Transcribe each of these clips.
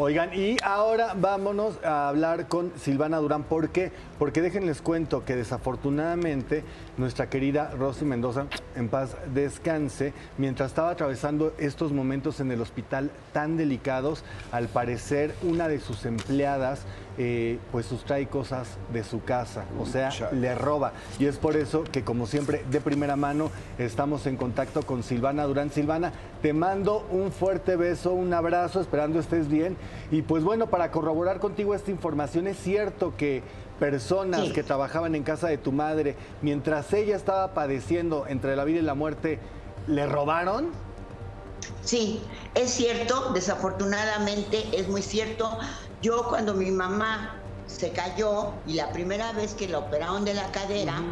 Oigan, y ahora vámonos a hablar con Silvana Durán. ¿Por qué? Porque déjenles cuento que desafortunadamente nuestra querida Rosy Mendoza, en paz descanse, mientras estaba atravesando estos momentos en el hospital tan delicados, al parecer una de sus empleadas eh, pues sustrae cosas de su casa, o sea, le roba. Y es por eso que, como siempre, de primera mano, estamos en contacto con Silvana Durán. Silvana, te mando un fuerte beso, un abrazo, esperando estés bien. Y pues bueno, para corroborar contigo esta información, es cierto que personas que trabajaban en casa de tu madre, mientras ella estaba padeciendo entre la vida y la muerte, ¿le robaron? Sí, es cierto, desafortunadamente es muy cierto. Yo cuando mi mamá se cayó y la primera vez que la operaron de la cadera,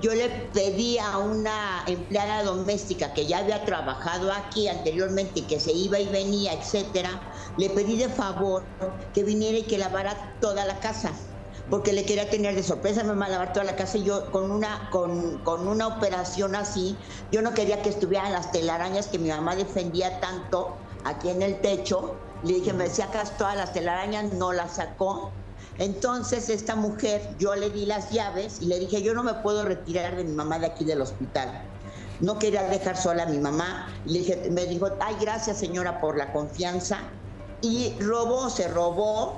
yo le pedí a una empleada doméstica que ya había trabajado aquí anteriormente, que se iba y venía, etcétera, le pedí de favor que viniera y que lavara toda la casa porque le quería tener de sorpresa mamá lavar toda la casa y yo con una, con, con, una operación así, yo no quería que estuvieran las telarañas que mi mamá defendía tanto aquí en el techo. Le dije, me sacas todas las telarañas, no las sacó. Entonces esta mujer, yo le di las llaves y le dije, yo no me puedo retirar de mi mamá de aquí del hospital. No quería dejar sola a mi mamá. Le dije, me dijo, ay, gracias señora por la confianza. Y robó, se robó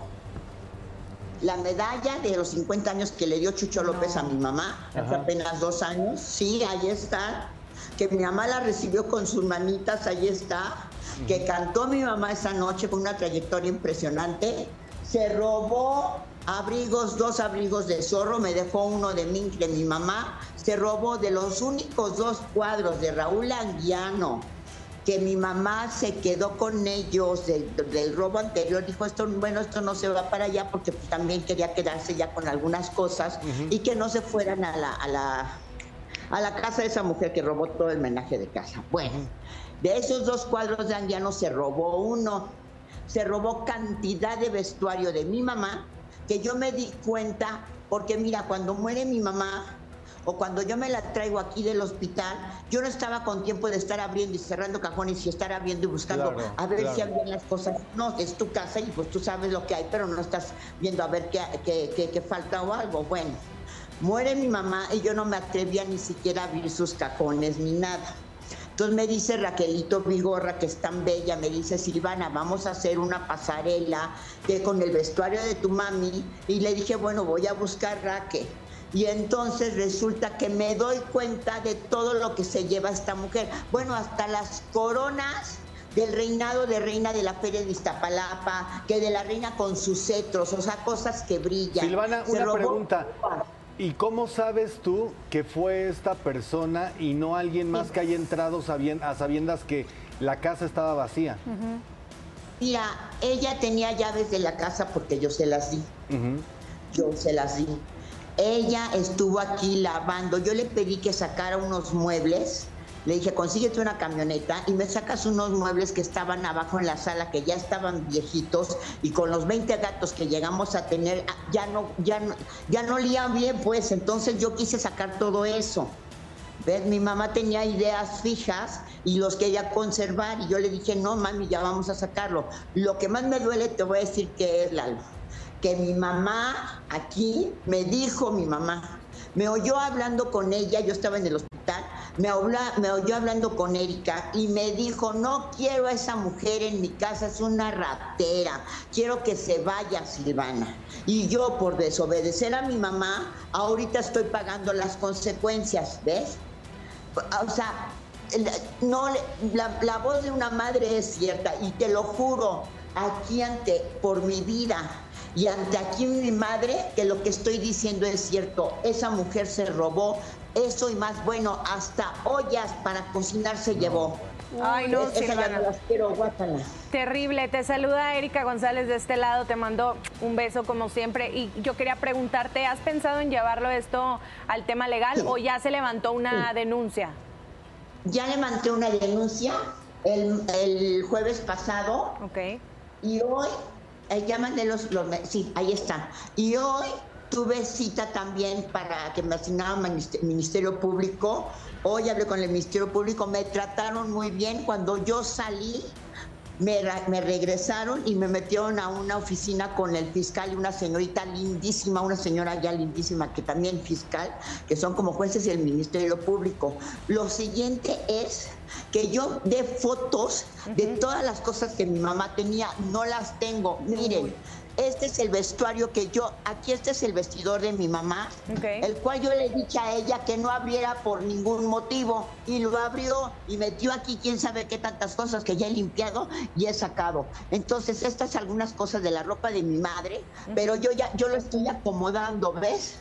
la medalla de los 50 años que le dio Chucho López a mi mamá, hace apenas dos años. Sí, ahí está. Que mi mamá la recibió con sus manitas, ahí está. Que cantó mi mamá esa noche con una trayectoria impresionante. Se robó abrigos, dos abrigos de zorro, me dejó uno de mí, de mi mamá. Se robó de los únicos dos cuadros de Raúl Anguiano que mi mamá se quedó con ellos del, robo anterior, dijo esto, bueno, esto no se va para allá porque pues, también quería quedarse ya con algunas cosas y que no se fueran a la, a la, a la casa de esa mujer que robó todo el menaje de casa. Bueno, de esos dos cuadros de Andiano se robó uno, se robó cantidad de vestuario de mi mamá, que yo me di cuenta, porque mira, cuando muere mi mamá, o cuando yo me la traigo aquí del hospital, yo no estaba con tiempo de estar abriendo y cerrando cajones y estar abriendo y buscando a ver si había las cosas. No, es tu casa y pues tú sabes lo que hay, pero no estás viendo a ver qué, qué, qué, falta o algo. Bueno, muere mi mamá y yo no me atrevía ni siquiera a abrir sus cajones ni nada. Entonces me dice Raquelito Vigorra, que es tan bella, me dice, Silvana, vamos a hacer una pasarela que con el vestuario de tu mami. Y le dije, bueno, voy a buscar Raquel y entonces resulta que me doy cuenta de todo lo que se lleva esta mujer. Bueno, hasta las coronas del reinado de reina de la feria de Iztapalapa, que de la reina con sus cetros, o sea, cosas que brillan. Silvana, una pregunta. ¿Y cómo sabes tú que fue esta persona y no alguien más que haya entrado a sabiendas que la casa estaba vacía? Mira, ella tenía llaves de la casa porque yo se las di. Yo se las di. Ella estuvo aquí lavando. Yo le pedí que sacara unos muebles. Le dije, consíguete una camioneta y me sacas unos muebles que estaban abajo en la sala, que ya estaban viejitos y con los 20 gatos que llegamos a tener, ah, ya no, ya no, ya no lían bien, pues. Entonces yo quise sacar todo eso. ¿Ves? Mi mamá tenía ideas fijas y los quería conservar y yo le dije, no, mami, ya vamos a sacarlo. Lo que más me duele, te voy a decir que es, Lalo que mi mamá aquí me dijo mi mamá, me oyó hablando con ella, yo estaba en el hospital, me, oyó hablando con Erika y me dijo, no quiero a esa mujer en mi casa, es una ratera, quiero que se vaya Silvana. Y yo por desobedecer a mi mamá, ahorita estoy pagando las consecuencias, ¿ves? O sea, no, la, la voz de una madre es cierta y te lo juro, aquí ante, por mi vida, y ante aquí mi madre, que lo que estoy diciendo es cierto, esa mujer se robó eso y más, bueno, hasta ollas para cocinar se llevó. Ay, no, no las quiero, Terrible. Te saluda Erika González de este lado. Te mando un beso como siempre. Y yo quería preguntarte, ¿has pensado en llevarlo esto al tema legal o ya se levantó una denuncia? Ya levanté una denuncia el, el jueves pasado. Ok. Y hoy eh, llaman de los, sí, ahí está. Y hoy tuve cita también para que me asignaran Ministerio Público. Hoy hablé con el Ministerio Público, me trataron muy bien. Cuando yo salí, me, me, regresaron y me metieron a una oficina con el fiscal y una señorita lindísima, una señora ya lindísima que también fiscal, que son como jueces del Ministerio Público. Lo siguiente es que yo dé fotos de todas las cosas que mi mamá tenía, no las tengo. Miren, este es el vestuario que yo, aquí este es el vestidor de mi mamá, el cual yo le dije a ella que no abriera por ningún motivo y lo abrió y metió aquí quién sabe qué tantas cosas que ya he limpiado y he sacado. Entonces, estas algunas cosas de la ropa de mi madre, pero yo ya yo lo estoy acomodando, ¿ves?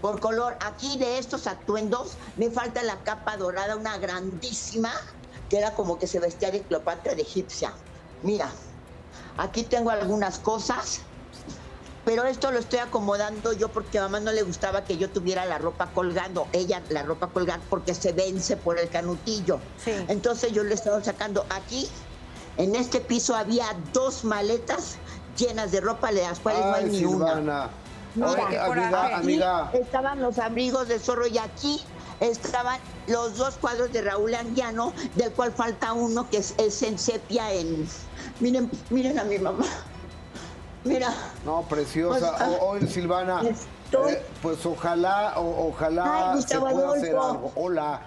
Por color, aquí de estos atuendos me falta la capa dorada, una grandísima, que era como que se vestía de Cleopatra de egipcia. Mira, Aquí tengo algunas cosas, pero esto lo estoy acomodando yo porque a mamá no le gustaba que yo tuviera la ropa colgando, ella la ropa colgando porque se vence por el canutillo. Entonces yo le estaba sacando aquí, en este piso había dos maletas llenas de ropa, de las cuales no hay ni una. amiga, amiga. estaban los abrigos de zorro y aquí estaban los dos cuadros de Raúl Anguiano, del cual falta uno que es, es en sepia en Miren, miren a mi mamá. Mira. No, preciosa. Hoy, ah, Silvana, eh, pues ojalá, ojalá se pueda hacer algo. Hola.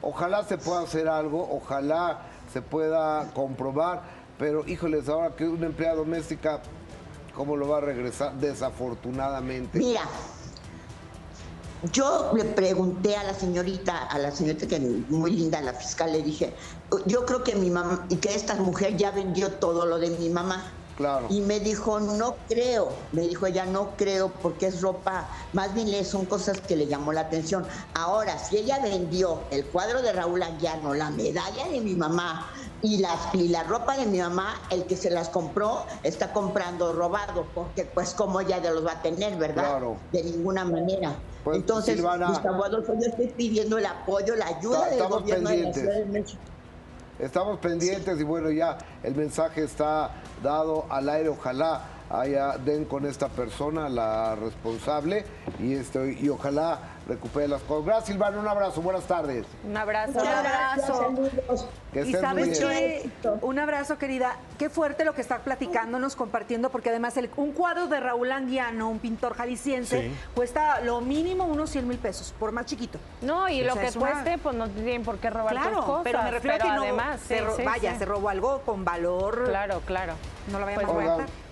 Ojalá se pueda hacer algo, ojalá se pueda comprobar, pero híjoles, ahora que una empleada doméstica, ¿cómo lo va a regresar? Desafortunadamente. Mira, yo le pregunté a la señorita, a la señorita que muy linda, la fiscal, le dije, yo creo que mi mamá, y que esta mujer ya vendió todo lo de mi mamá. Claro. Y me dijo, no creo, me dijo ella, no creo porque es ropa, más bien son cosas que le llamó la atención. Ahora, si ella vendió el cuadro de Raúl Anguiano, la medalla de mi mamá, y, las, y la ropa de mi mamá, el que se las compró, está comprando robado, porque pues como ella de los va a tener, ¿verdad? Claro. De ninguna manera. Pues, Entonces, Gustavo Adolfo, yo estoy pidiendo el apoyo, la ayuda del gobierno de la Ciudad de México. Estamos pendientes y bueno, ya el mensaje está dado al aire, ojalá haya den con esta persona, la responsable, y, estoy, y ojalá recupere las cosas. Gracias, Silvana. Un abrazo. Buenas tardes. Un abrazo. Un abrazo. y sabes que, un abrazo, querida. Qué fuerte lo que está platicándonos, compartiendo, porque además el, un cuadro de Raúl Anguiano, un pintor jalisciense, cuesta lo mínimo unos 100 mil pesos, por más chiquito. No, y lo que cueste, pues no tienen por qué robar claro, cosas. Pero me refiero a que no, además, se vaya, se robó algo con valor. Claro, claro. No lo vayamos a robar.